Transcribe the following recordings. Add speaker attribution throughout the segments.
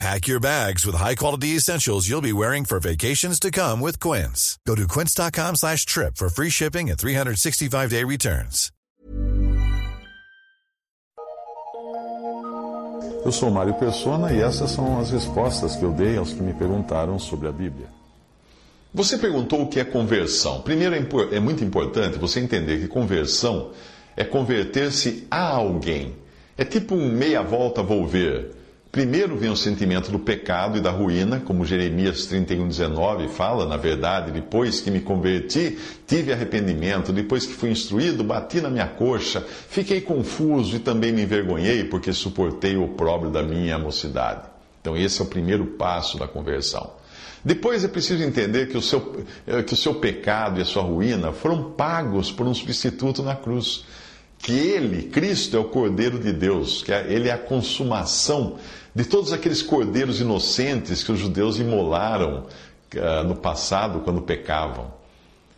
Speaker 1: Pack your bags with high-quality essentials you'll be wearing for vacations to come with Quince. Go to quince.com slash trip for free shipping and 365-day returns.
Speaker 2: Eu sou Mário Persona e essas são as respostas que eu dei aos que me perguntaram sobre a Bíblia.
Speaker 3: Você perguntou o que é conversão. Primeiro, é muito importante você entender que conversão é converter-se a alguém. É tipo um meia-volta volver. Primeiro vem o sentimento do pecado e da ruína, como Jeremias 31,19 fala, na verdade, depois que me converti, tive arrependimento, depois que fui instruído, bati na minha coxa, fiquei confuso e também me envergonhei, porque suportei o opróbrio da minha mocidade. Então, esse é o primeiro passo da conversão. Depois é preciso entender que o, seu, que o seu pecado e a sua ruína foram pagos por um substituto na cruz. Que ele, Cristo, é o Cordeiro de Deus, que é, ele é a consumação de todos aqueles cordeiros inocentes que os judeus imolaram uh, no passado quando pecavam.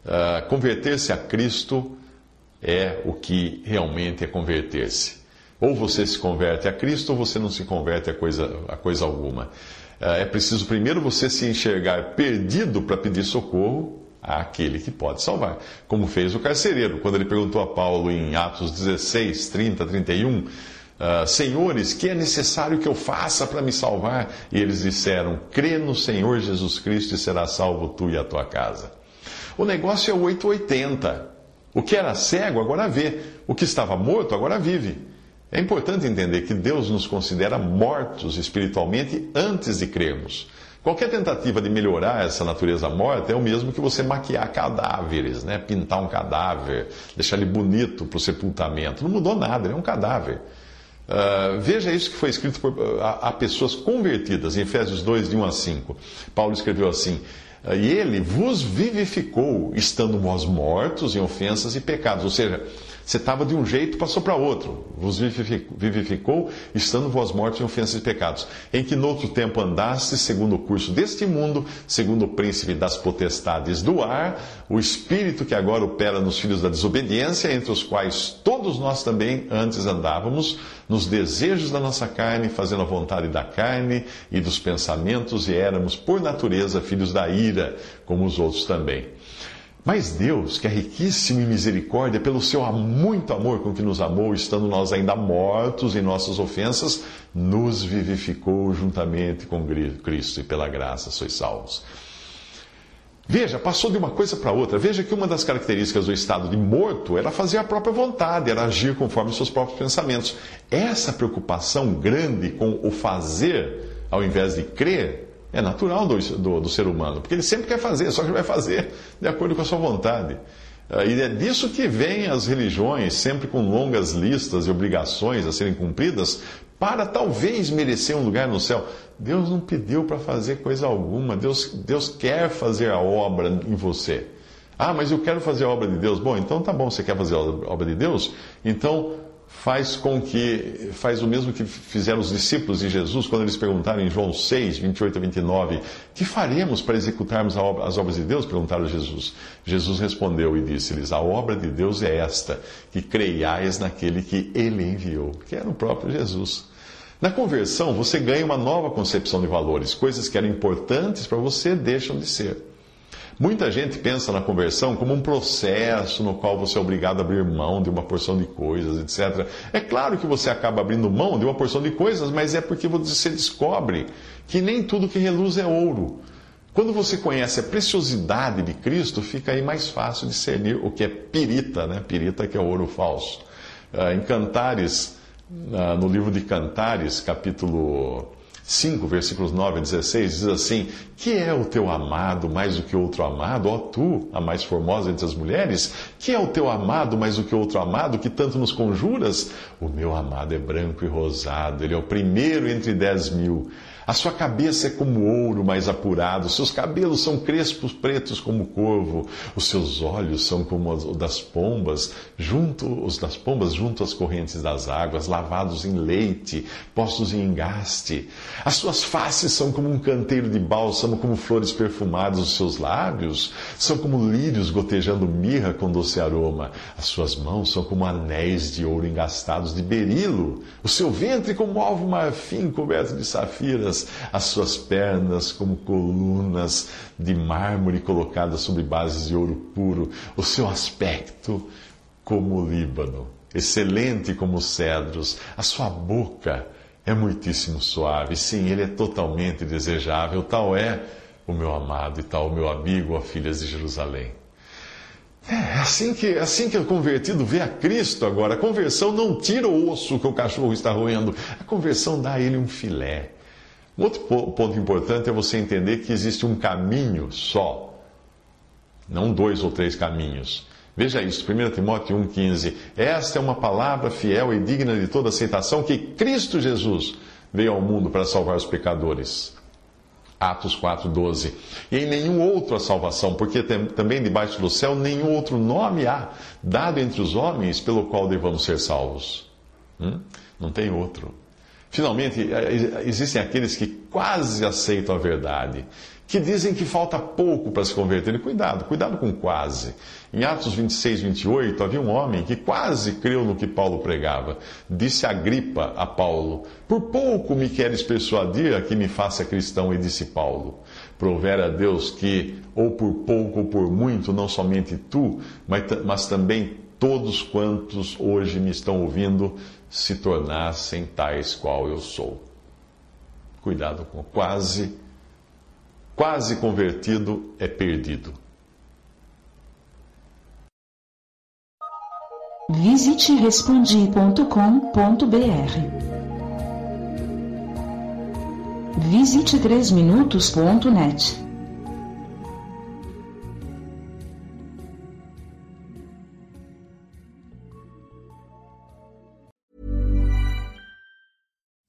Speaker 3: Uh, converter-se a Cristo é o que realmente é converter-se. Ou você se converte a Cristo ou você não se converte a coisa, a coisa alguma. Uh, é preciso primeiro você se enxergar perdido para pedir socorro àquele que pode salvar. Como fez o carcereiro, quando ele perguntou a Paulo em Atos 16, 30, 31 Uh, Senhores, que é necessário que eu faça para me salvar? E eles disseram: Crê no Senhor Jesus Cristo e será salvo tu e a tua casa. O negócio é o 880. O que era cego agora vê, o que estava morto agora vive. É importante entender que Deus nos considera mortos espiritualmente antes de crermos. Qualquer tentativa de melhorar essa natureza morta é o mesmo que você maquiar cadáveres, né? pintar um cadáver, deixar ele bonito para o sepultamento. Não mudou nada, ele é um cadáver. Uh, veja isso que foi escrito por, a, a, pessoas convertidas, em Efésios 2, de 1 a 5. Paulo escreveu assim: E ele vos vivificou, estando vós mortos em ofensas e pecados. Ou seja, você estava de um jeito, passou para outro. Vos vivificou, estando vós mortos em ofensas e pecados. Em que noutro tempo andaste, segundo o curso deste mundo, segundo o príncipe das potestades do ar, o espírito que agora opera nos filhos da desobediência, entre os quais todos nós também antes andávamos, nos desejos da nossa carne, fazendo a vontade da carne e dos pensamentos, e éramos, por natureza, filhos da ira, como os outros também. Mas Deus, que é riquíssimo em misericórdia, pelo seu muito amor com que nos amou, estando nós ainda mortos em nossas ofensas, nos vivificou juntamente com Cristo e pela graça sois salvos. Veja, passou de uma coisa para outra. Veja que uma das características do estado de morto era fazer a própria vontade, era agir conforme os seus próprios pensamentos. Essa preocupação grande com o fazer, ao invés de crer, é natural do, do, do, ser humano, porque ele sempre quer fazer, só que vai fazer de acordo com a sua vontade. Ah, e é disso que vêm as religiões, sempre com longas listas e obrigações a serem cumpridas, para talvez merecer um lugar no céu. Deus não pediu para fazer coisa alguma, Deus, Deus quer fazer a obra em você. Ah, mas eu quero fazer a obra de Deus. Bom, então tá bom, você quer fazer a obra de Deus? Então faz com que, faz o mesmo que fizeram os discípulos de Jesus quando eles perguntaram em João 6, 28 a 29, que faremos para executarmos as obras de Deus? Perguntaram a Jesus. Jesus respondeu e disse-lhes, a obra de Deus é esta, que creiais naquele que ele enviou, que era o próprio Jesus. Na conversão, você ganha uma nova concepção de valores, coisas que eram importantes para você deixam de ser. Muita gente pensa na conversão como um processo no qual você é obrigado a abrir mão de uma porção de coisas, etc. É claro que você acaba abrindo mão de uma porção de coisas, mas é porque você descobre que nem tudo que reluz é ouro. Quando você conhece a preciosidade de Cristo, fica aí mais fácil discernir o que é pirita, né? Pirita que é ouro falso. Ah, em Cantares, ah, no livro de Cantares, capítulo 5, versículos 9 a 16, diz assim: Que é o teu amado mais do que outro amado? Ó tu, a mais formosa entre as mulheres, que é o teu amado mais do que outro amado, que tanto nos conjuras? O meu amado é branco e rosado, ele é o primeiro entre dez mil. A sua cabeça é como ouro mais apurado, seus cabelos são crespos pretos como corvo, os seus olhos são como os das pombas, junto os das pombas junto às correntes das águas, lavados em leite, postos em engaste. As suas faces são como um canteiro de bálsamo, como flores perfumadas, os seus lábios são como lírios gotejando mirra com doce aroma. As suas mãos são como anéis de ouro engastados de berilo, o seu ventre como alvo marfim coberto de safiras as suas pernas como colunas de mármore colocadas sobre bases de ouro puro, o seu aspecto como o Líbano, excelente como os cedros, a sua boca é muitíssimo suave. Sim, ele é totalmente desejável. Tal é o meu amado e tal o meu amigo, ó filhas de Jerusalém. É assim que, assim que o convertido vê a Cristo agora. A conversão não tira o osso que o cachorro está roendo. A conversão dá a ele um filé. Um outro ponto importante é você entender que existe um caminho só, não dois ou três caminhos. Veja isso, 1 Timóteo 1,15. Esta é uma palavra fiel e digna de toda aceitação que Cristo Jesus veio ao mundo para salvar os pecadores. Atos 4,12. E em nenhum outro a salvação, porque também debaixo do céu nenhum outro nome há dado entre os homens pelo qual devamos ser salvos. Hum? Não tem outro. Finalmente, é, existem aqueles que quase aceitam a verdade, que dizem que falta pouco para se converterem. Cuidado, cuidado com quase. Em Atos 26, 28, havia um homem que quase creu no que Paulo pregava. Disse Agripa a Paulo: Por pouco me queres persuadir a que me faça cristão, e disse Paulo. Provera a Deus que, ou por pouco ou por muito, não somente tu, mas, mas também todos quantos hoje me estão ouvindo se tornassem tais qual eu sou. Cuidado com quase, quase convertido é perdido.
Speaker 4: Visite respondi.com.br. Visite 3minutos.net.